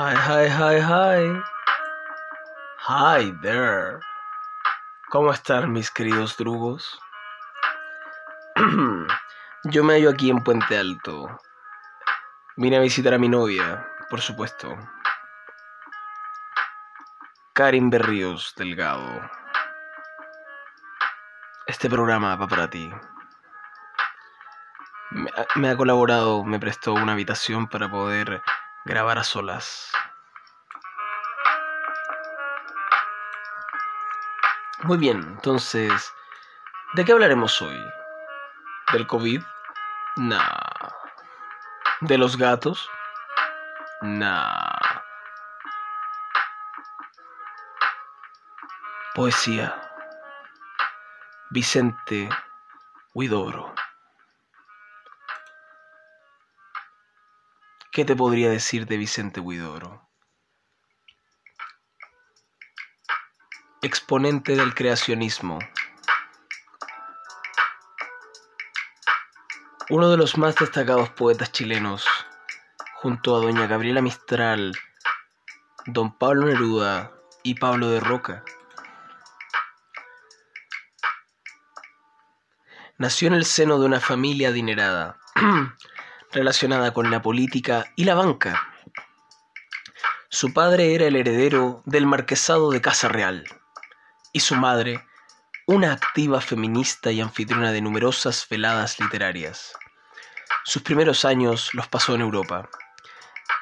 Hi, hi, hi, hi. Hi there. ¿Cómo están mis queridos drugos? Yo me hallo aquí en Puente Alto. Vine a visitar a mi novia, por supuesto. Karin Berríos Delgado. Este programa va para ti. Me ha, me ha colaborado, me prestó una habitación para poder grabar a solas. Muy bien, entonces, ¿de qué hablaremos hoy? ¿Del COVID? Nah. ¿De los gatos? Nah. Poesía. Vicente Huidobro. ¿Qué te podría decir de Vicente Huidobro? Exponente del creacionismo. Uno de los más destacados poetas chilenos, junto a doña Gabriela Mistral, don Pablo Neruda y Pablo de Roca. Nació en el seno de una familia adinerada, relacionada con la política y la banca. Su padre era el heredero del marquesado de Casa Real y su madre, una activa feminista y anfitriona de numerosas veladas literarias. Sus primeros años los pasó en Europa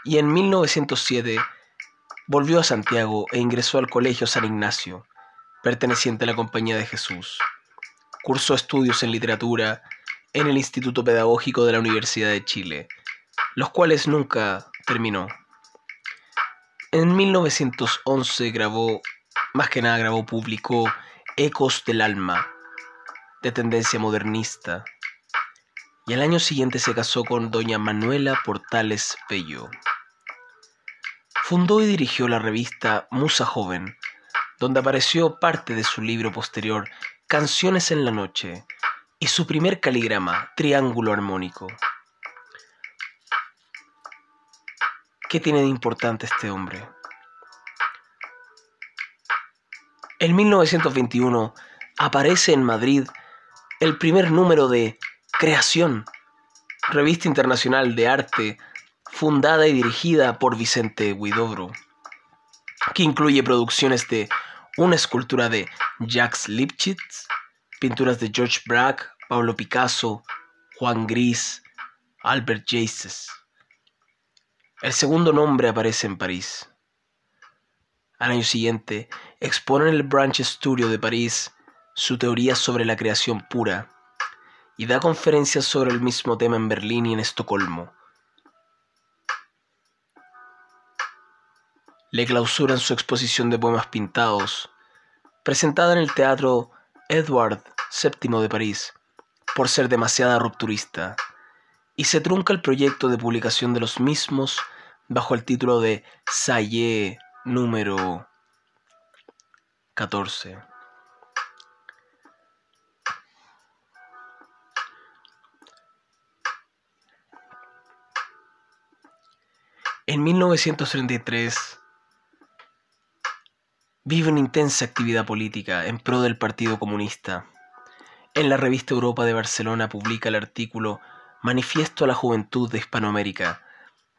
y en 1907 volvió a Santiago e ingresó al Colegio San Ignacio, perteneciente a la Compañía de Jesús. Cursó estudios en literatura en el Instituto Pedagógico de la Universidad de Chile, los cuales nunca terminó. En 1911 grabó, más que nada grabó, publicó Ecos del Alma, de tendencia modernista, y al año siguiente se casó con doña Manuela Portales Bello. Fundó y dirigió la revista Musa Joven, donde apareció parte de su libro posterior Canciones en la Noche y su primer caligrama, Triángulo Armónico. ¿Qué tiene de importante este hombre? En 1921 aparece en Madrid el primer número de Creación, revista internacional de arte fundada y dirigida por Vicente Huidobro, que incluye producciones de una escultura de Jacques Lipchitz, pinturas de George Braque, Pablo Picasso, Juan Gris, Albert Jaces. El segundo nombre aparece en París. Al año siguiente, expone en el Branch Studio de París su teoría sobre la creación pura y da conferencias sobre el mismo tema en Berlín y en Estocolmo. Le clausuran su exposición de poemas pintados, presentada en el Teatro Edward VII de París, por ser demasiada rupturista, y se trunca el proyecto de publicación de los mismos bajo el título de Saye número 14. En 1933 vive una intensa actividad política en pro del Partido Comunista. En la revista Europa de Barcelona publica el artículo Manifiesto a la Juventud de Hispanoamérica,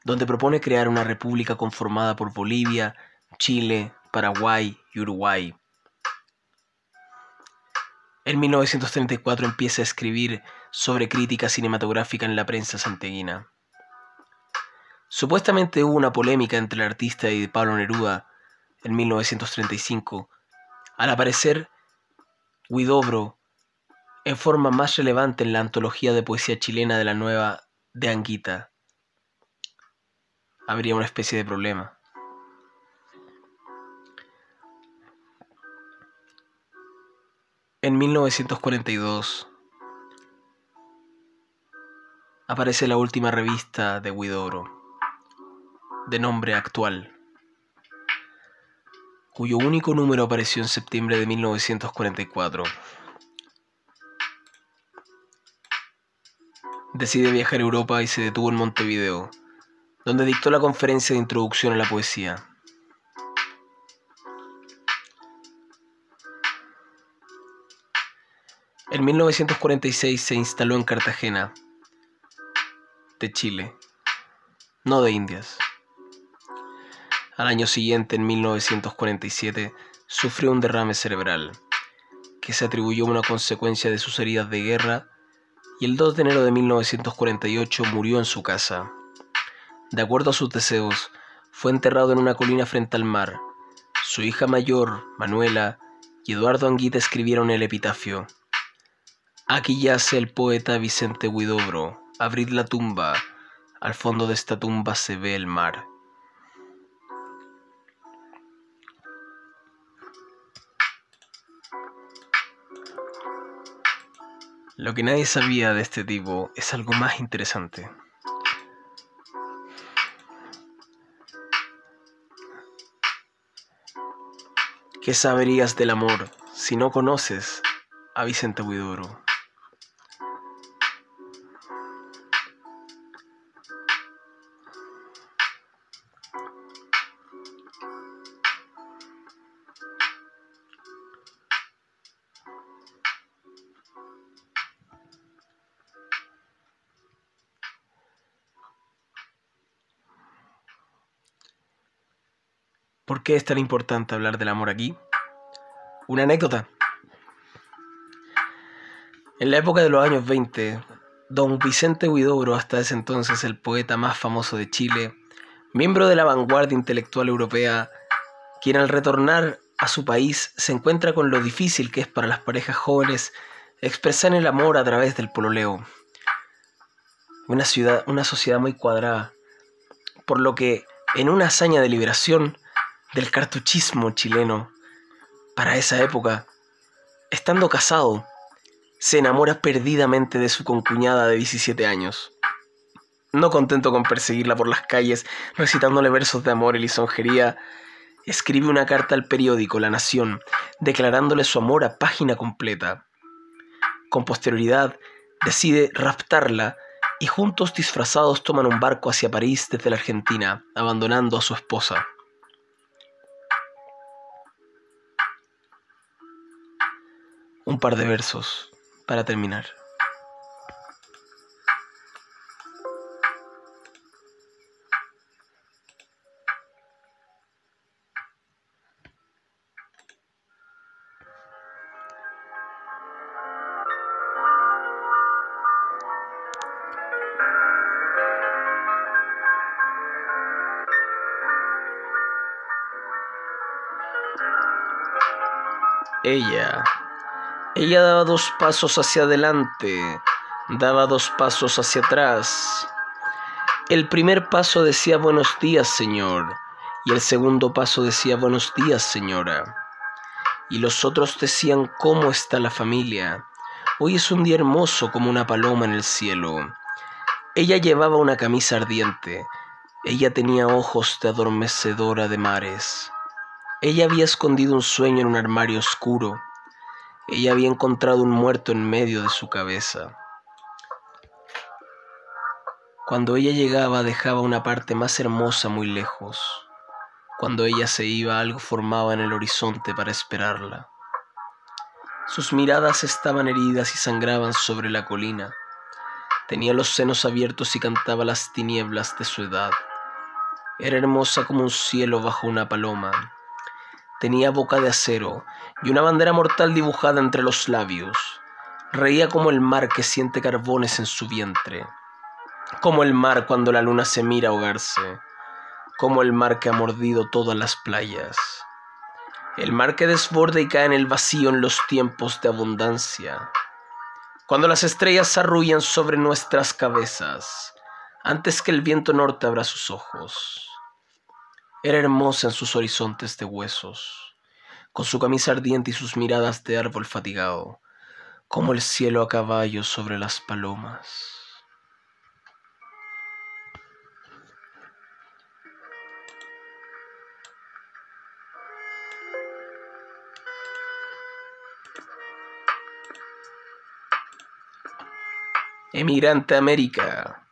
donde propone crear una república conformada por Bolivia, Chile, Paraguay y Uruguay. En 1934 empieza a escribir sobre crítica cinematográfica en la prensa santiaguina. Supuestamente hubo una polémica entre el artista y Pablo Neruda en 1935. Al aparecer, Huidobro en forma más relevante en la antología de poesía chilena de la nueva de Anguita. Habría una especie de problema. En 1942 aparece la última revista de Huidobro de nombre actual, cuyo único número apareció en septiembre de 1944. Decide viajar a Europa y se detuvo en Montevideo, donde dictó la conferencia de introducción a la poesía. En 1946 se instaló en Cartagena, de Chile, no de Indias. Al año siguiente, en 1947, sufrió un derrame cerebral, que se atribuyó a una consecuencia de sus heridas de guerra, y el 2 de enero de 1948 murió en su casa. De acuerdo a sus deseos, fue enterrado en una colina frente al mar. Su hija mayor, Manuela, y Eduardo Anguita escribieron el epitafio. Aquí yace el poeta Vicente Huidobro. Abrid la tumba. Al fondo de esta tumba se ve el mar. Lo que nadie sabía de este tipo es algo más interesante. ¿Qué saberías del amor si no conoces a Vicente Huidobro? ¿Por qué es tan importante hablar del amor aquí? Una anécdota. En la época de los años 20, don Vicente Huidobro, hasta ese entonces el poeta más famoso de Chile, miembro de la vanguardia intelectual europea, quien al retornar a su país se encuentra con lo difícil que es para las parejas jóvenes expresar el amor a través del pololeo. Una ciudad, una sociedad muy cuadrada, por lo que en una hazaña de liberación del cartuchismo chileno para esa época, estando casado, se enamora perdidamente de su concuñada de 17 años. No contento con perseguirla por las calles, recitándole versos de amor y lisonjería, escribe una carta al periódico La Nación, declarándole su amor a página completa. Con posterioridad, decide raptarla y juntos disfrazados toman un barco hacia París desde la Argentina, abandonando a su esposa. Un par de versos para terminar. Ella ella daba dos pasos hacia adelante, daba dos pasos hacia atrás. El primer paso decía buenos días, señor, y el segundo paso decía buenos días, señora. Y los otros decían cómo está la familia. Hoy es un día hermoso como una paloma en el cielo. Ella llevaba una camisa ardiente. Ella tenía ojos de adormecedora de mares. Ella había escondido un sueño en un armario oscuro ella había encontrado un muerto en medio de su cabeza. Cuando ella llegaba dejaba una parte más hermosa muy lejos. Cuando ella se iba algo formaba en el horizonte para esperarla. Sus miradas estaban heridas y sangraban sobre la colina. Tenía los senos abiertos y cantaba las tinieblas de su edad. Era hermosa como un cielo bajo una paloma. Tenía boca de acero y una bandera mortal dibujada entre los labios. Reía como el mar que siente carbones en su vientre, como el mar cuando la luna se mira ahogarse, como el mar que ha mordido todas las playas, el mar que desborda y cae en el vacío en los tiempos de abundancia, cuando las estrellas arrullan sobre nuestras cabezas, antes que el viento norte abra sus ojos. Era hermosa en sus horizontes de huesos, con su camisa ardiente y sus miradas de árbol fatigado, como el cielo a caballo sobre las palomas. Emigrante América.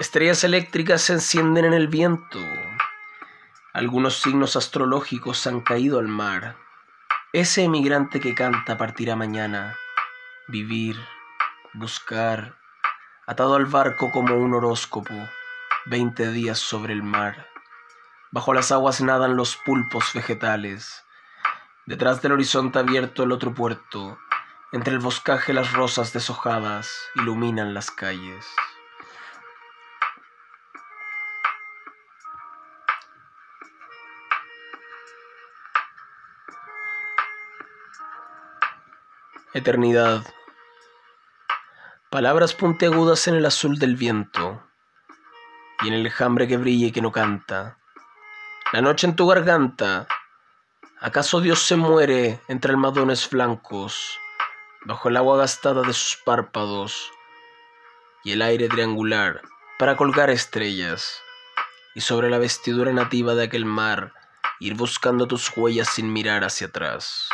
Estrellas eléctricas se encienden en el viento. Algunos signos astrológicos han caído al mar. Ese emigrante que canta partirá mañana. Vivir, buscar, atado al barco como un horóscopo, veinte días sobre el mar. Bajo las aguas nadan los pulpos vegetales. Detrás del horizonte abierto el otro puerto. Entre el boscaje las rosas deshojadas iluminan las calles. Eternidad. Palabras puntiagudas en el azul del viento y en el enjambre que brilla y que no canta. La noche en tu garganta. ¿Acaso Dios se muere entre almadones blancos, bajo el agua gastada de sus párpados y el aire triangular para colgar estrellas y sobre la vestidura nativa de aquel mar ir buscando tus huellas sin mirar hacia atrás?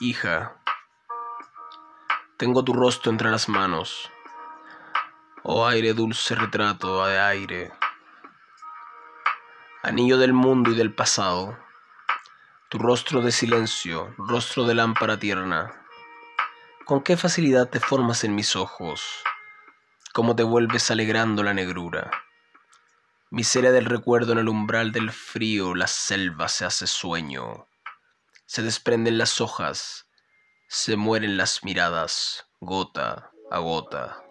Hija, tengo tu rostro entre las manos, oh aire dulce retrato de aire, anillo del mundo y del pasado, tu rostro de silencio, rostro de lámpara tierna, con qué facilidad te formas en mis ojos, cómo te vuelves alegrando la negrura. Miseria del recuerdo en el umbral del frío, la selva se hace sueño se desprenden las hojas, se mueren las miradas, gota a gota.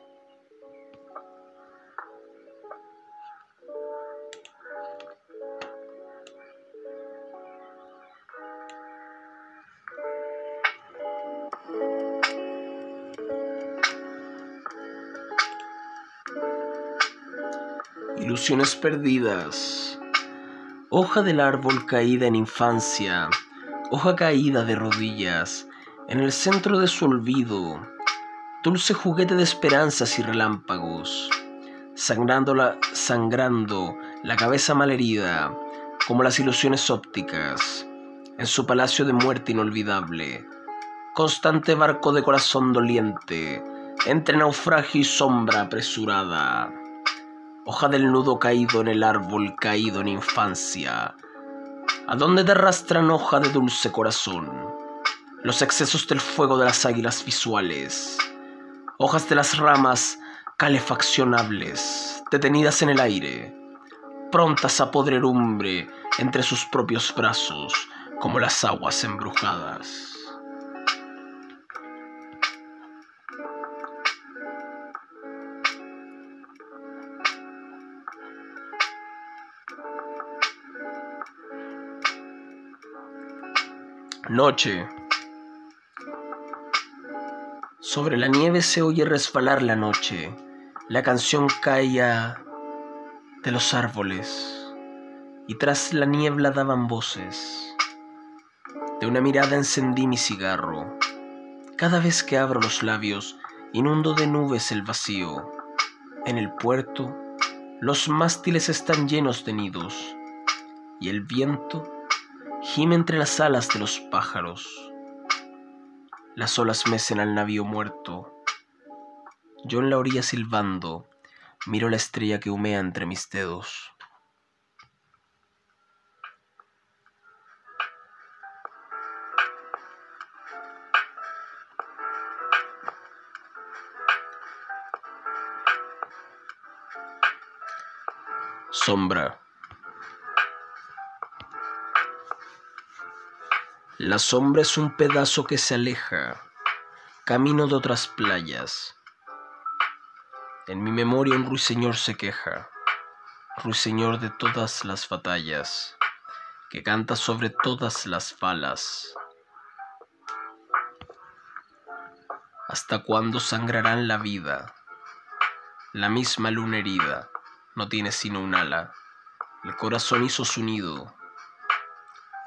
Ilusiones perdidas. Hoja del árbol caída en infancia hoja caída de rodillas, en el centro de su olvido, dulce juguete de esperanzas y relámpagos, sangrando la, sangrando la cabeza malherida, como las ilusiones ópticas, en su palacio de muerte inolvidable, constante barco de corazón doliente, entre naufragio y sombra apresurada, hoja del nudo caído en el árbol caído en infancia, ¿A dónde te arrastran hoja de dulce corazón? Los excesos del fuego de las águilas visuales, hojas de las ramas calefaccionables, detenidas en el aire, prontas a podredumbre entre sus propios brazos, como las aguas embrujadas. Noche. Sobre la nieve se oye resbalar la noche. La canción caía de los árboles y tras la niebla daban voces. De una mirada encendí mi cigarro. Cada vez que abro los labios, inundo de nubes el vacío. En el puerto, los mástiles están llenos de nidos y el viento gime entre las alas de los pájaros. Las olas mecen al navío muerto. Yo en la orilla silbando, miro la estrella que humea entre mis dedos. Sombra. La sombra es un pedazo que se aleja, camino de otras playas. En mi memoria un ruiseñor se queja, ruiseñor de todas las batallas, que canta sobre todas las balas. ¿Hasta cuándo sangrarán la vida? La misma luna herida no tiene sino un ala. El corazón hizo su nido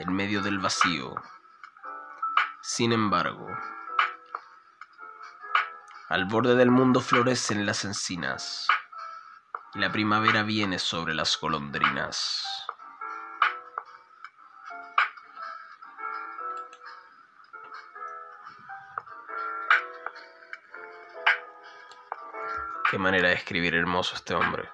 en medio del vacío. Sin embargo, al borde del mundo florecen las encinas y la primavera viene sobre las golondrinas. Qué manera de escribir hermoso este hombre.